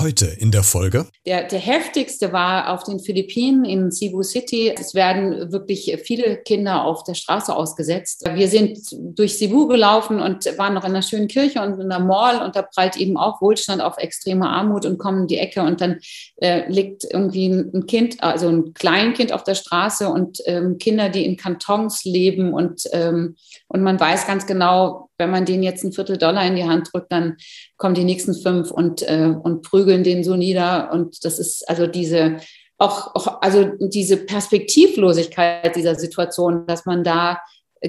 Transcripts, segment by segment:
Heute in der Folge. Der, der heftigste war auf den Philippinen in Cebu City. Es werden wirklich viele Kinder auf der Straße ausgesetzt. Wir sind durch Cebu gelaufen und waren noch in einer schönen Kirche und in einer Mall und da prallt eben auch Wohlstand auf extreme Armut und kommen in die Ecke und dann äh, liegt irgendwie ein Kind, also ein Kleinkind auf der Straße und ähm, Kinder, die in Kantons leben und, ähm, und man weiß ganz genau, wenn man denen jetzt ein Viertel Dollar in die Hand drückt, dann kommen die nächsten fünf und, äh, und prügeln den so nieder. Und das ist also diese, auch, auch also diese Perspektivlosigkeit dieser Situation, dass man da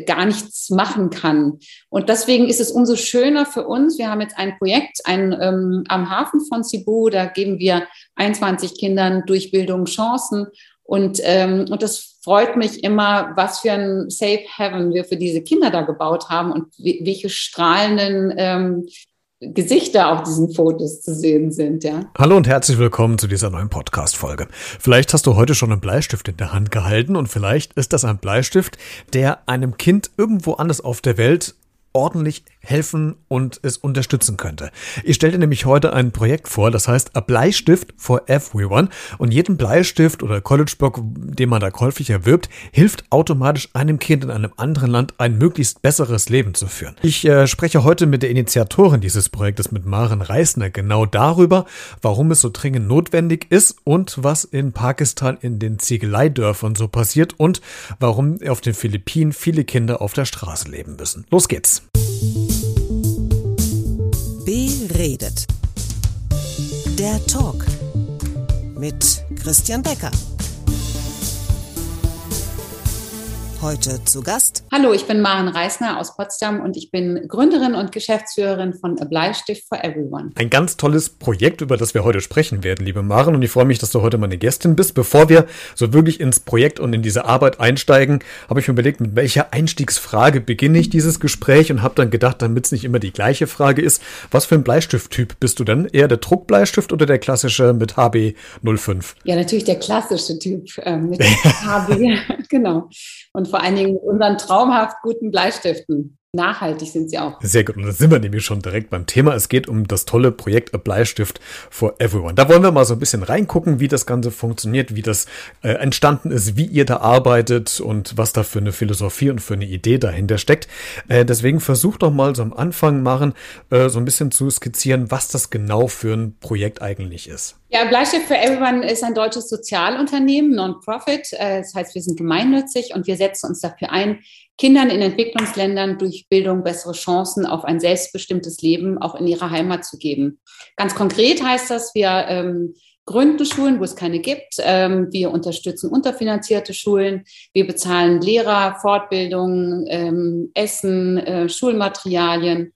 gar nichts machen kann. Und deswegen ist es umso schöner für uns. Wir haben jetzt ein Projekt ein, ähm, am Hafen von Cebu, da geben wir 21 Kindern durch Bildung Chancen. Und, ähm, und das freut mich immer, was für ein Safe Heaven wir für diese Kinder da gebaut haben und welche strahlenden ähm, Gesichter auf diesen Fotos zu sehen sind, ja. Hallo und herzlich willkommen zu dieser neuen Podcast-Folge. Vielleicht hast du heute schon einen Bleistift in der Hand gehalten und vielleicht ist das ein Bleistift, der einem Kind irgendwo anders auf der Welt ordentlich helfen und es unterstützen könnte. Ich stelle dir nämlich heute ein Projekt vor, das heißt A Bleistift for Everyone und jeden Bleistift oder Collegeblock, den man da käuflich erwirbt, hilft automatisch einem Kind in einem anderen Land ein möglichst besseres Leben zu führen. Ich äh, spreche heute mit der Initiatorin dieses Projektes, mit Maren Reisner, genau darüber, warum es so dringend notwendig ist und was in Pakistan in den Ziegeleidörfern so passiert und warum auf den Philippinen viele Kinder auf der Straße leben müssen. Los geht's! Beredet. Der Talk mit Christian Becker. Heute zu Gast. Hallo, ich bin Maren Reisner aus Potsdam und ich bin Gründerin und Geschäftsführerin von A Bleistift for Everyone. Ein ganz tolles Projekt, über das wir heute sprechen werden, liebe Maren. Und ich freue mich, dass du heute meine Gästin bist. Bevor wir so wirklich ins Projekt und in diese Arbeit einsteigen, habe ich mir überlegt, mit welcher Einstiegsfrage beginne ich dieses Gespräch und habe dann gedacht, damit es nicht immer die gleiche Frage ist, was für ein Bleistifttyp bist du denn? Eher der Druckbleistift oder der klassische mit HB05? Ja, natürlich der klassische Typ äh, mit HB, genau. Und vor allen Dingen unseren traumhaft guten Bleistiften. Nachhaltig sind sie auch. Sehr gut. Und da sind wir nämlich schon direkt beim Thema. Es geht um das tolle Projekt A Bleistift for Everyone. Da wollen wir mal so ein bisschen reingucken, wie das Ganze funktioniert, wie das äh, entstanden ist, wie ihr da arbeitet und was da für eine Philosophie und für eine Idee dahinter steckt. Äh, deswegen versucht doch mal so am Anfang machen, äh, so ein bisschen zu skizzieren, was das genau für ein Projekt eigentlich ist. Ja, Bleistift for Everyone ist ein deutsches Sozialunternehmen, Non-Profit. Äh, das heißt, wir sind gemeinnützig und wir setzen uns dafür ein, Kindern in Entwicklungsländern durch Bildung bessere Chancen auf ein selbstbestimmtes Leben auch in ihrer Heimat zu geben. Ganz konkret heißt das, wir ähm, gründen Schulen, wo es keine gibt. Ähm, wir unterstützen unterfinanzierte Schulen. Wir bezahlen Lehrer, Fortbildung, ähm, Essen, äh, Schulmaterialien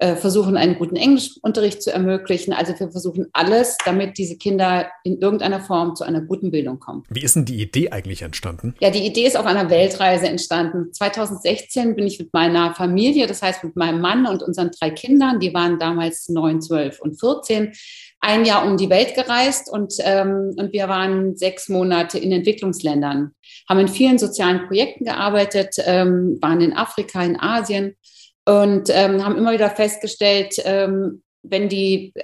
versuchen, einen guten Englischunterricht zu ermöglichen. Also wir versuchen alles, damit diese Kinder in irgendeiner Form zu einer guten Bildung kommen. Wie ist denn die Idee eigentlich entstanden? Ja, die Idee ist auf einer Weltreise entstanden. 2016 bin ich mit meiner Familie, das heißt mit meinem Mann und unseren drei Kindern, die waren damals neun, zwölf und 14, ein Jahr um die Welt gereist und, ähm, und wir waren sechs Monate in Entwicklungsländern, haben in vielen sozialen Projekten gearbeitet, ähm, waren in Afrika, in Asien und ähm, haben immer wieder festgestellt, ähm, wenn die,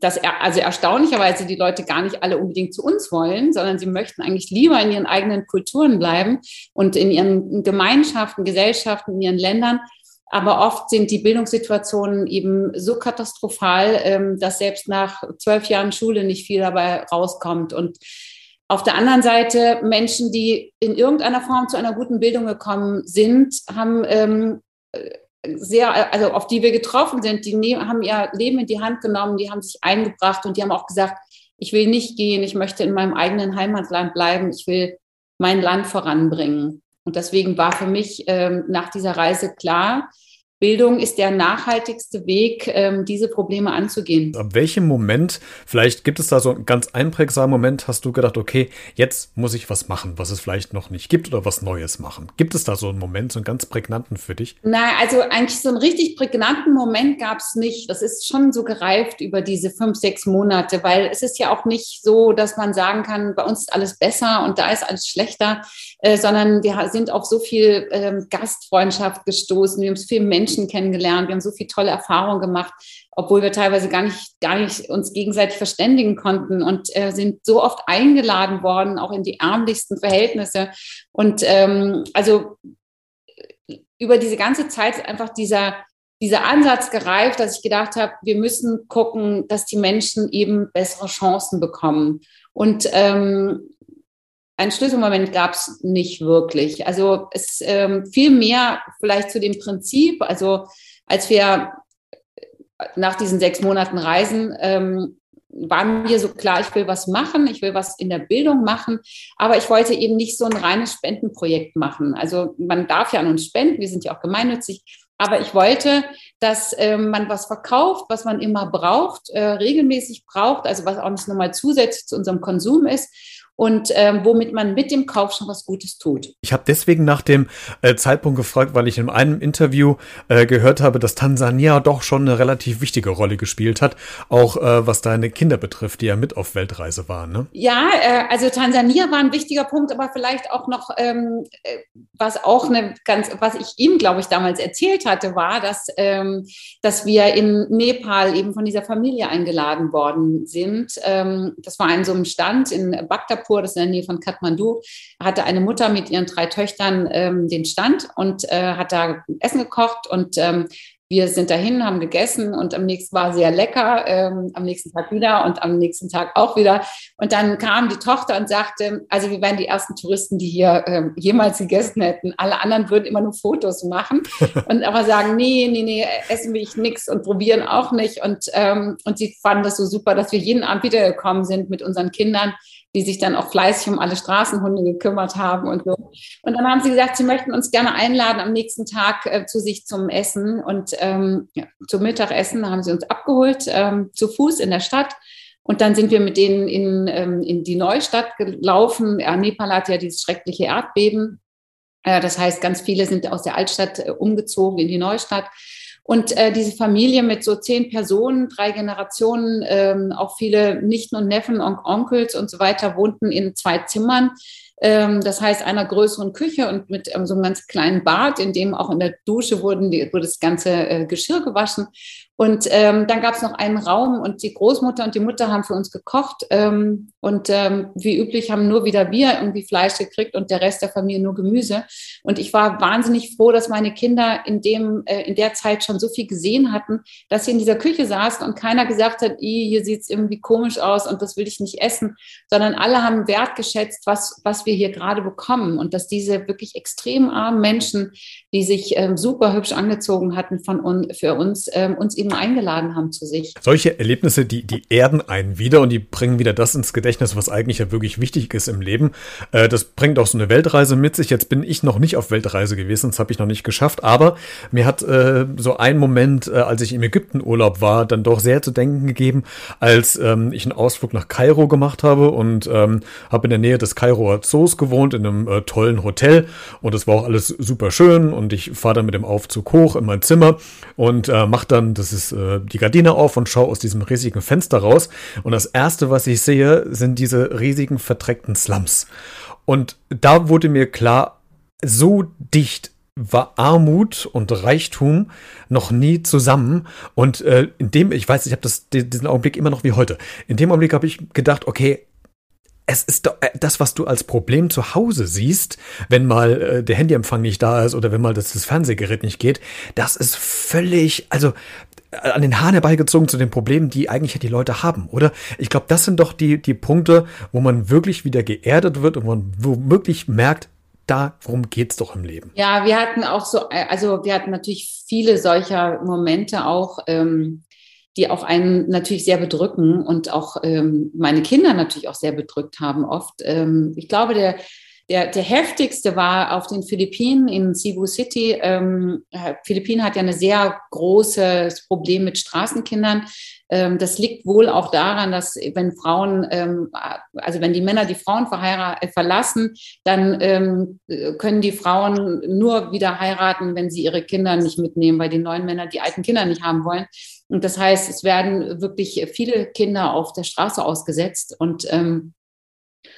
das, also erstaunlicherweise die Leute gar nicht alle unbedingt zu uns wollen, sondern sie möchten eigentlich lieber in ihren eigenen Kulturen bleiben und in ihren Gemeinschaften, Gesellschaften, in ihren Ländern. Aber oft sind die Bildungssituationen eben so katastrophal, ähm, dass selbst nach zwölf Jahren Schule nicht viel dabei rauskommt. Und auf der anderen Seite Menschen, die in irgendeiner Form zu einer guten Bildung gekommen sind, haben ähm, sehr, also auf die wir getroffen sind, die ne haben ihr Leben in die Hand genommen, die haben sich eingebracht und die haben auch gesagt, ich will nicht gehen, ich möchte in meinem eigenen Heimatland bleiben, ich will mein Land voranbringen. Und deswegen war für mich ähm, nach dieser Reise klar, Bildung ist der nachhaltigste Weg, ähm, diese Probleme anzugehen. Ab welchem Moment, vielleicht gibt es da so einen ganz einprägsamen Moment, hast du gedacht, okay, jetzt muss ich was machen, was es vielleicht noch nicht gibt oder was Neues machen? Gibt es da so einen Moment, so einen ganz prägnanten für dich? Nein, also eigentlich so einen richtig prägnanten Moment gab es nicht. Das ist schon so gereift über diese fünf, sechs Monate, weil es ist ja auch nicht so, dass man sagen kann, bei uns ist alles besser und da ist alles schlechter, äh, sondern wir sind auf so viel ähm, Gastfreundschaft gestoßen, wir haben so viele Menschen Menschen kennengelernt, wir haben so viele tolle Erfahrungen gemacht, obwohl wir teilweise gar nicht, gar nicht uns gegenseitig verständigen konnten und äh, sind so oft eingeladen worden, auch in die ärmlichsten Verhältnisse. Und ähm, also über diese ganze Zeit ist einfach dieser, dieser Ansatz gereift, dass ich gedacht habe, wir müssen gucken, dass die Menschen eben bessere Chancen bekommen. Und ähm, ein Schlüsselmoment gab es nicht wirklich. Also es ähm, viel mehr vielleicht zu dem Prinzip, also als wir nach diesen sechs Monaten Reisen ähm, war mir so klar, ich will was machen, ich will was in der Bildung machen, aber ich wollte eben nicht so ein reines Spendenprojekt machen. Also man darf ja an uns spenden, wir sind ja auch gemeinnützig, aber ich wollte, dass ähm, man was verkauft, was man immer braucht, äh, regelmäßig braucht, also was auch nicht nochmal zusätzlich zu unserem Konsum ist und ähm, womit man mit dem Kauf schon was Gutes tut. Ich habe deswegen nach dem äh, Zeitpunkt gefragt, weil ich in einem Interview äh, gehört habe, dass Tansania doch schon eine relativ wichtige Rolle gespielt hat, auch äh, was deine Kinder betrifft, die ja mit auf Weltreise waren. Ne? Ja, äh, also Tansania war ein wichtiger Punkt, aber vielleicht auch noch, ähm, äh, was auch eine ganz, was ich ihm, glaube ich, damals erzählt hatte, war, dass, ähm, dass wir in Nepal eben von dieser Familie eingeladen worden sind. Ähm, das war in so einem Stand in Bagdad Nagpur, das ist in der Nähe von Kathmandu, hatte eine Mutter mit ihren drei Töchtern ähm, den Stand und äh, hat da Essen gekocht und ähm, wir sind dahin, haben gegessen und am nächsten war sehr lecker, ähm, am nächsten Tag wieder und am nächsten Tag auch wieder. Und dann kam die Tochter und sagte, also wir wären die ersten Touristen, die hier ähm, jemals gegessen hätten. Alle anderen würden immer nur Fotos machen und aber sagen, nee, nee, nee, essen will ich nichts und probieren auch nicht. Und, ähm, und sie fanden das so super, dass wir jeden Abend wiedergekommen sind mit unseren Kindern die sich dann auch fleißig um alle Straßenhunde gekümmert haben und so. Und dann haben sie gesagt, sie möchten uns gerne einladen am nächsten Tag äh, zu sich zum Essen und ähm, ja, zum Mittagessen haben sie uns abgeholt, ähm, zu Fuß in der Stadt. Und dann sind wir mit denen in, ähm, in die Neustadt gelaufen. Ja, Nepal hat ja dieses schreckliche Erdbeben. Äh, das heißt, ganz viele sind aus der Altstadt äh, umgezogen in die Neustadt. Und äh, diese Familie mit so zehn Personen, drei Generationen, ähm, auch viele Nichten und Neffen und Onkels und so weiter wohnten in zwei Zimmern. Ähm, das heißt, einer größeren Küche und mit ähm, so einem ganz kleinen Bad, in dem auch in der Dusche wurden die, wurde das ganze äh, Geschirr gewaschen. Und ähm, dann gab es noch einen Raum und die Großmutter und die Mutter haben für uns gekocht. Ähm, und ähm, wie üblich haben nur wieder wir irgendwie Fleisch gekriegt und der Rest der Familie nur Gemüse. Und ich war wahnsinnig froh, dass meine Kinder in, dem, äh, in der Zeit schon so viel gesehen hatten, dass sie in dieser Küche saßen und keiner gesagt hat, hier sieht's irgendwie komisch aus und das will ich nicht essen, sondern alle haben wertgeschätzt, was, was wir hier gerade bekommen. Und dass diese wirklich extrem armen Menschen, die sich ähm, super hübsch angezogen hatten von un, für uns, ähm, uns eben eben eingeladen haben zu sich. Solche Erlebnisse, die, die erden einen wieder und die bringen wieder das ins Gedächtnis, was eigentlich ja wirklich wichtig ist im Leben. Äh, das bringt auch so eine Weltreise mit sich. Jetzt bin ich noch nicht auf Weltreise gewesen, das habe ich noch nicht geschafft, aber mir hat äh, so ein Moment, äh, als ich im Ägypten Urlaub war, dann doch sehr zu denken gegeben, als ähm, ich einen Ausflug nach Kairo gemacht habe und ähm, habe in der Nähe des Kairoer Zoos gewohnt, in einem tollen Hotel und es war auch alles super schön und ich fahre dann mit dem Aufzug hoch in mein Zimmer und mache dann, das ist dieses, äh, die Gardine auf und schaue aus diesem riesigen Fenster raus. Und das erste, was ich sehe, sind diese riesigen verdreckten Slums. Und da wurde mir klar, so dicht war Armut und Reichtum noch nie zusammen. Und äh, in dem, ich weiß, ich habe diesen Augenblick immer noch wie heute. In dem Augenblick habe ich gedacht, okay, es ist doch äh, das, was du als Problem zu Hause siehst, wenn mal äh, der Handyempfang nicht da ist oder wenn mal das, das Fernsehgerät nicht geht, das ist völlig, also an den Haaren herbeigezogen zu den Problemen, die eigentlich die Leute haben, oder? Ich glaube, das sind doch die, die Punkte, wo man wirklich wieder geerdet wird und man womöglich merkt, darum geht's doch im Leben. Ja, wir hatten auch so, also wir hatten natürlich viele solcher Momente auch, ähm, die auch einen natürlich sehr bedrücken und auch ähm, meine Kinder natürlich auch sehr bedrückt haben oft. Ähm, ich glaube, der, der, der heftigste war auf den Philippinen in Cebu City. Ähm, Philippinen hat ja ein sehr großes Problem mit Straßenkindern. Ähm, das liegt wohl auch daran, dass wenn Frauen, ähm, also wenn die Männer die Frauen äh, verlassen, dann ähm, können die Frauen nur wieder heiraten, wenn sie ihre Kinder nicht mitnehmen, weil die neuen Männer die alten Kinder nicht haben wollen. Und das heißt, es werden wirklich viele Kinder auf der Straße ausgesetzt und,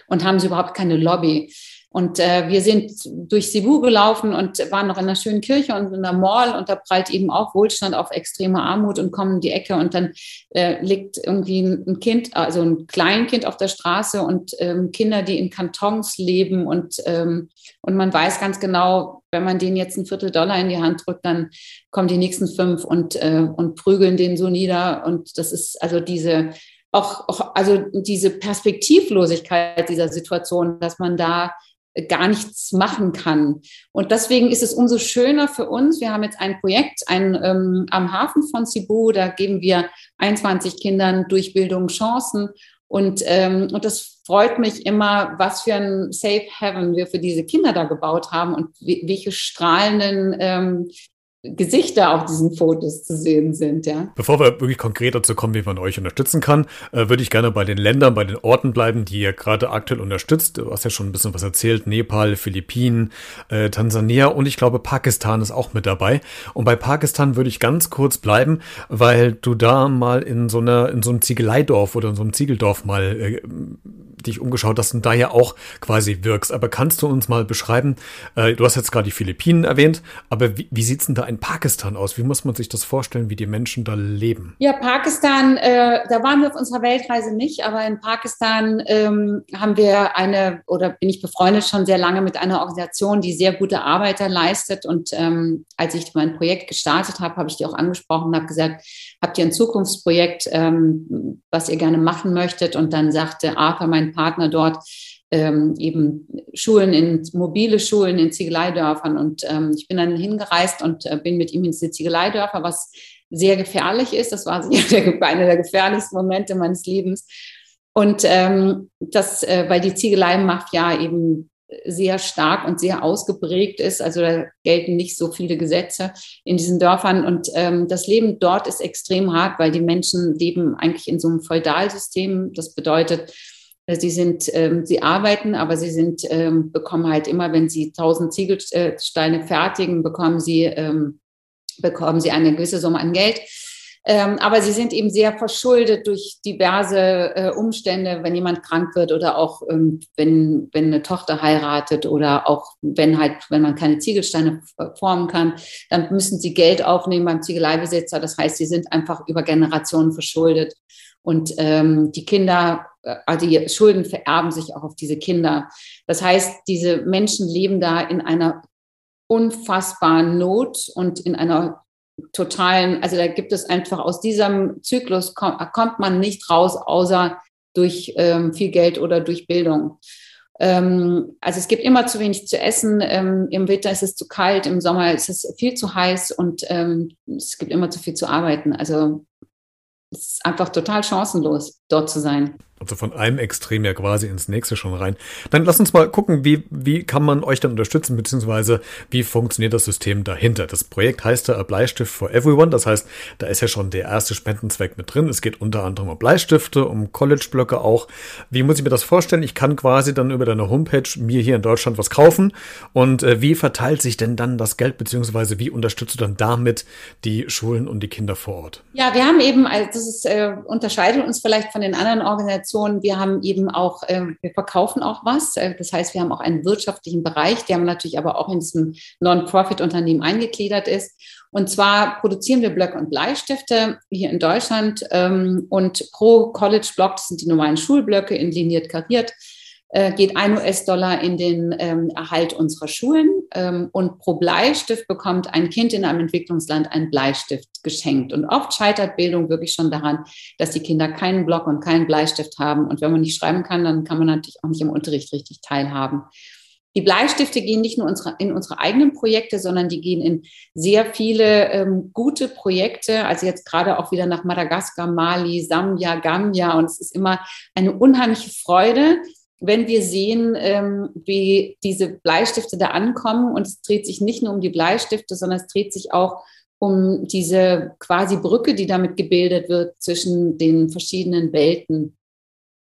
und haben sie überhaupt keine Lobby. Und äh, wir sind durch Cebu gelaufen und waren noch in einer schönen Kirche und in einer Mall und da prallt eben auch Wohlstand auf extreme Armut und kommen in die Ecke und dann äh, liegt irgendwie ein Kind, also ein Kleinkind auf der Straße und ähm, Kinder, die in Kantons leben und, ähm, und man weiß ganz genau, wenn man denen jetzt ein Viertel Dollar in die Hand drückt, dann kommen die nächsten fünf und, äh, und prügeln den so nieder. Und das ist also diese auch, auch also diese Perspektivlosigkeit dieser Situation, dass man da gar nichts machen kann. Und deswegen ist es umso schöner für uns. Wir haben jetzt ein Projekt ein, ähm, am Hafen von Cebu, da geben wir 21 Kindern durch Bildung Chancen. Und, ähm, und das freut mich immer, was für ein Safe Heaven wir für diese Kinder da gebaut haben und welche strahlenden ähm, Gesichter auf diesen Fotos zu sehen sind, ja. Bevor wir wirklich konkret dazu kommen, wie man euch unterstützen kann, äh, würde ich gerne bei den Ländern, bei den Orten bleiben, die ihr gerade aktuell unterstützt. Du hast ja schon ein bisschen was erzählt. Nepal, Philippinen, äh, Tansania und ich glaube Pakistan ist auch mit dabei. Und bei Pakistan würde ich ganz kurz bleiben, weil du da mal in so einer, in so einem Ziegeleidorf oder in so einem Ziegeldorf mal äh, dich umgeschaut hast und da ja auch quasi wirkst. Aber kannst du uns mal beschreiben, äh, du hast jetzt gerade die Philippinen erwähnt, aber wie, wie sieht's denn da in Pakistan aus? Wie muss man sich das vorstellen, wie die Menschen da leben? Ja, Pakistan, äh, da waren wir auf unserer Weltreise nicht, aber in Pakistan ähm, haben wir eine, oder bin ich befreundet schon sehr lange mit einer Organisation, die sehr gute Arbeit leistet. Und ähm, als ich mein Projekt gestartet habe, habe ich die auch angesprochen und habe gesagt, habt ihr ein Zukunftsprojekt, ähm, was ihr gerne machen möchtet? Und dann sagte Arthur, mein Partner dort, ähm, eben Schulen in mobile Schulen in Ziegeleidörfern. Und ähm, ich bin dann hingereist und äh, bin mit ihm ins Ziegeleidörfer, was sehr gefährlich ist. Das war der, einer der gefährlichsten Momente meines Lebens. Und ähm, das, äh, weil die Ziegelei-Mafia eben sehr stark und sehr ausgeprägt ist. Also da gelten nicht so viele Gesetze in diesen Dörfern. Und ähm, das Leben dort ist extrem hart, weil die Menschen leben eigentlich in so einem Feudalsystem. Das bedeutet, Sie sind, ähm, sie arbeiten, aber sie sind, ähm, bekommen halt immer, wenn sie 1000 Ziegelsteine fertigen, bekommen sie, ähm, bekommen sie eine gewisse Summe an Geld. Ähm, aber sie sind eben sehr verschuldet durch diverse äh, Umstände, wenn jemand krank wird oder auch ähm, wenn, wenn eine Tochter heiratet oder auch wenn halt, wenn man keine Ziegelsteine formen kann, dann müssen sie Geld aufnehmen beim Ziegeleibesitzer. Das heißt, sie sind einfach über Generationen verschuldet. Und ähm, die Kinder, also die Schulden vererben sich auch auf diese Kinder. Das heißt, diese Menschen leben da in einer unfassbaren Not und in einer totalen, also da gibt es einfach aus diesem Zyklus kommt, kommt man nicht raus, außer durch ähm, viel Geld oder durch Bildung. Ähm, also es gibt immer zu wenig zu essen. Ähm, Im Winter ist es zu kalt, im Sommer ist es viel zu heiß und ähm, es gibt immer zu viel zu arbeiten. Also es ist einfach total chancenlos, dort zu sein. Also von einem Extrem ja quasi ins nächste schon rein. Dann lass uns mal gucken, wie, wie kann man euch dann unterstützen, beziehungsweise wie funktioniert das System dahinter. Das Projekt heißt ja Bleistift for Everyone. Das heißt, da ist ja schon der erste Spendenzweck mit drin. Es geht unter anderem um Bleistifte, um College-Blöcke auch. Wie muss ich mir das vorstellen? Ich kann quasi dann über deine Homepage mir hier in Deutschland was kaufen. Und äh, wie verteilt sich denn dann das Geld, beziehungsweise wie unterstützt du dann damit die Schulen und die Kinder vor Ort? Ja, wir haben eben, also das ist, äh, unterscheidet uns vielleicht von den anderen Organisationen, Organisation. Wir haben eben auch, äh, wir verkaufen auch was. Äh, das heißt, wir haben auch einen wirtschaftlichen Bereich, der natürlich aber auch in diesem Non-Profit-Unternehmen eingegliedert ist. Und zwar produzieren wir Blöcke und Bleistifte hier in Deutschland ähm, und pro College-Block, das sind die normalen Schulblöcke in liniert kariert, äh, geht ein US-Dollar in den ähm, Erhalt unserer Schulen ähm, und pro Bleistift bekommt ein Kind in einem Entwicklungsland einen Bleistift geschenkt. Und oft scheitert Bildung wirklich schon daran, dass die Kinder keinen Block und keinen Bleistift haben. Und wenn man nicht schreiben kann, dann kann man natürlich auch nicht im Unterricht richtig teilhaben. Die Bleistifte gehen nicht nur unsere, in unsere eigenen Projekte, sondern die gehen in sehr viele ähm, gute Projekte. Also jetzt gerade auch wieder nach Madagaskar, Mali, Sambia, Gambia. Und es ist immer eine unheimliche Freude, wenn wir sehen, ähm, wie diese Bleistifte da ankommen und es dreht sich nicht nur um die Bleistifte, sondern es dreht sich auch um diese quasi Brücke, die damit gebildet wird zwischen den verschiedenen Welten.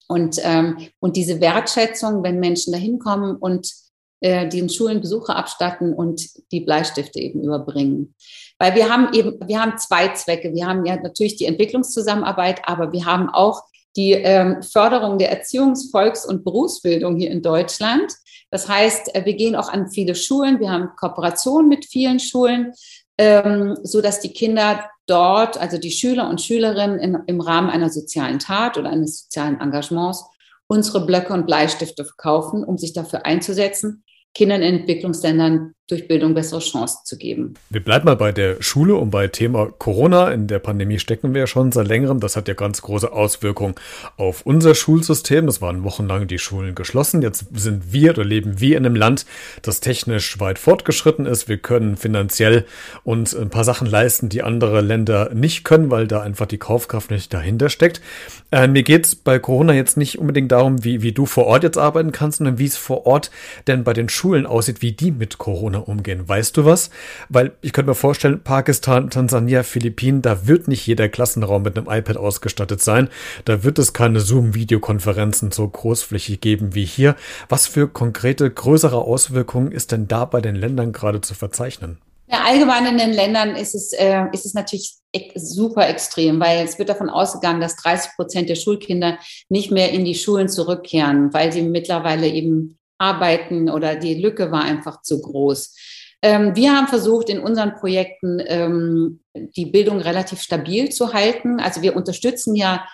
Und, ähm, und diese Wertschätzung, wenn Menschen da hinkommen und äh, den Schulen Besuche abstatten und die Bleistifte eben überbringen. Weil wir haben eben, wir haben zwei Zwecke. Wir haben ja natürlich die Entwicklungszusammenarbeit, aber wir haben auch die ähm, Förderung der Erziehungs-, Volks- und Berufsbildung hier in Deutschland. Das heißt, äh, wir gehen auch an viele Schulen. Wir haben Kooperationen mit vielen Schulen, ähm, so dass die Kinder dort, also die Schüler und Schülerinnen in, im Rahmen einer sozialen Tat oder eines sozialen Engagements unsere Blöcke und Bleistifte verkaufen, um sich dafür einzusetzen, Kindern in Entwicklungsländern durch Bildung bessere Chancen zu geben. Wir bleiben mal bei der Schule und bei Thema Corona. In der Pandemie stecken wir ja schon seit längerem. Das hat ja ganz große Auswirkungen auf unser Schulsystem. Das waren wochenlang die Schulen geschlossen. Jetzt sind wir oder leben wir in einem Land, das technisch weit fortgeschritten ist. Wir können finanziell uns ein paar Sachen leisten, die andere Länder nicht können, weil da einfach die Kaufkraft nicht dahinter steckt. Äh, mir geht's bei Corona jetzt nicht unbedingt darum, wie, wie du vor Ort jetzt arbeiten kannst, sondern wie es vor Ort denn bei den Schulen aussieht, wie die mit Corona miteinander umgehen. Weißt du was? Weil ich könnte mir vorstellen, Pakistan, Tansania, Philippinen, da wird nicht jeder Klassenraum mit einem iPad ausgestattet sein. Da wird es keine Zoom-Videokonferenzen so großflächig geben wie hier. Was für konkrete, größere Auswirkungen ist denn da bei den Ländern gerade zu verzeichnen? Ja, allgemein in den Ländern ist es, äh, ist es natürlich super extrem, weil es wird davon ausgegangen, dass 30 Prozent der Schulkinder nicht mehr in die Schulen zurückkehren, weil sie mittlerweile eben arbeiten oder die Lücke war einfach zu groß. Ähm, wir haben versucht, in unseren Projekten ähm, die Bildung relativ stabil zu halten. Also wir unterstützen ja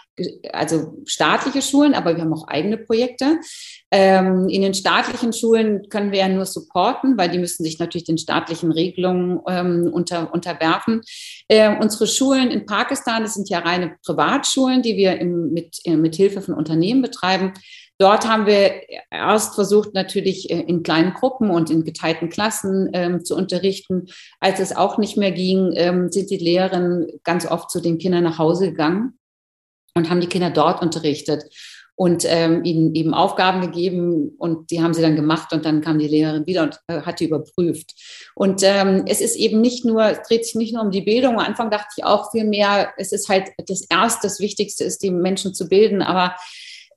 also staatliche Schulen, aber wir haben auch eigene Projekte. Ähm, in den staatlichen Schulen können wir ja nur supporten, weil die müssen sich natürlich den staatlichen Regelungen ähm, unter, unterwerfen. Äh, unsere Schulen in Pakistan, das sind ja reine Privatschulen, die wir im, mit, äh, mit Hilfe von Unternehmen betreiben. Dort haben wir erst versucht, natürlich äh, in kleinen Gruppen und in geteilten Klassen ähm, zu unterrichten. Als es auch nicht mehr ging, ähm, sind die Lehrerinnen ganz oft zu den Kindern nach Hause gegangen und haben die Kinder dort unterrichtet und ähm, ihnen eben Aufgaben gegeben und die haben sie dann gemacht und dann kam die Lehrerin wieder und äh, hat die überprüft. Und ähm, es ist eben nicht nur, es dreht sich nicht nur um die Bildung. Am Anfang dachte ich auch viel mehr, es ist halt das Erste, das Wichtigste ist, die Menschen zu bilden, aber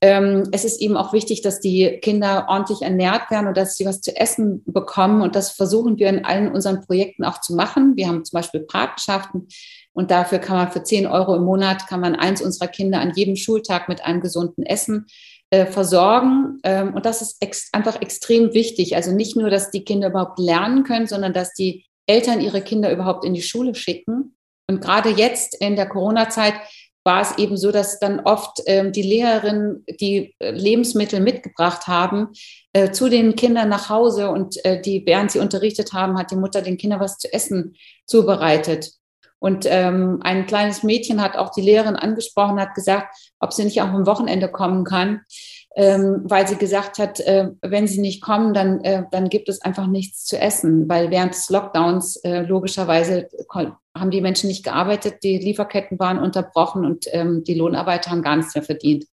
ähm, es ist eben auch wichtig, dass die Kinder ordentlich ernährt werden und dass sie was zu essen bekommen. Und das versuchen wir in allen unseren Projekten auch zu machen. Wir haben zum Beispiel Patenschaften und dafür kann man für 10 Euro im Monat, kann man eins unserer Kinder an jedem Schultag mit einem gesunden Essen äh, versorgen. Ähm, und das ist ex einfach extrem wichtig. Also nicht nur, dass die Kinder überhaupt lernen können, sondern dass die Eltern ihre Kinder überhaupt in die Schule schicken. Und gerade jetzt in der Corona-Zeit war es eben so, dass dann oft ähm, die Lehrerinnen die äh, Lebensmittel mitgebracht haben äh, zu den Kindern nach Hause und äh, die, während sie unterrichtet haben, hat die Mutter den Kindern was zu essen zubereitet. Und ähm, ein kleines Mädchen hat auch die Lehrerin angesprochen, hat gesagt, ob sie nicht auch am Wochenende kommen kann, ähm, weil sie gesagt hat, äh, wenn sie nicht kommen, dann, äh, dann gibt es einfach nichts zu essen, weil während des Lockdowns äh, logischerweise haben die Menschen nicht gearbeitet, die Lieferketten waren unterbrochen und ähm, die Lohnarbeiter haben gar nichts mehr verdient.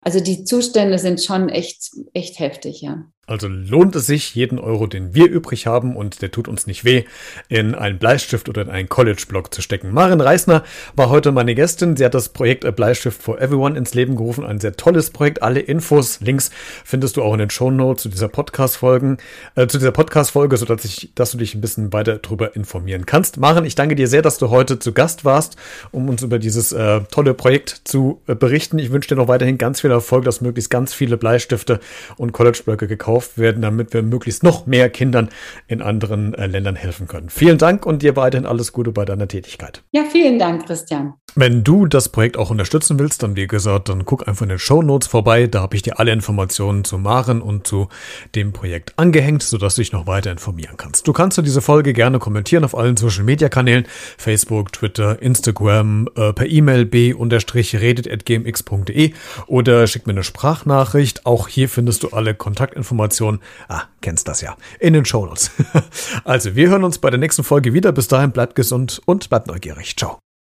Also die Zustände sind schon echt, echt heftig, ja. Also lohnt es sich, jeden Euro, den wir übrig haben und der tut uns nicht weh, in einen Bleistift oder in einen College-Blog zu stecken. Marin Reisner war heute meine Gästin. Sie hat das Projekt A Bleistift for Everyone ins Leben gerufen. Ein sehr tolles Projekt. Alle Infos, Links findest du auch in den Show Notes zu dieser Podcast-Folgen, äh, zu dieser Podcast-Folge, sodass ich, dass du dich ein bisschen weiter darüber informieren kannst. Marin, ich danke dir sehr, dass du heute zu Gast warst, um uns über dieses äh, tolle Projekt zu äh, berichten. Ich wünsche dir noch weiterhin ganz viel Erfolg, dass möglichst ganz viele Bleistifte und College-Blöcke gekauft gekauft werden, damit wir möglichst noch mehr Kindern in anderen äh, Ländern helfen können. Vielen Dank und dir weiterhin alles Gute bei deiner Tätigkeit. Ja, vielen Dank, Christian. Wenn du das Projekt auch unterstützen willst, dann wie gesagt, dann guck einfach in den Show Notes vorbei. Da habe ich dir alle Informationen zu Maren und zu dem Projekt angehängt, sodass du dich noch weiter informieren kannst. Du kannst diese Folge gerne kommentieren auf allen Social Media Kanälen, Facebook, Twitter, Instagram, äh, per E-Mail b-redet.gmx.de oder schick mir eine Sprachnachricht. Auch hier findest du alle Kontaktinformationen Informationen. Ah, kennst das ja. In den Shownotes. also, wir hören uns bei der nächsten Folge wieder. Bis dahin bleibt gesund und bleibt neugierig. Ciao.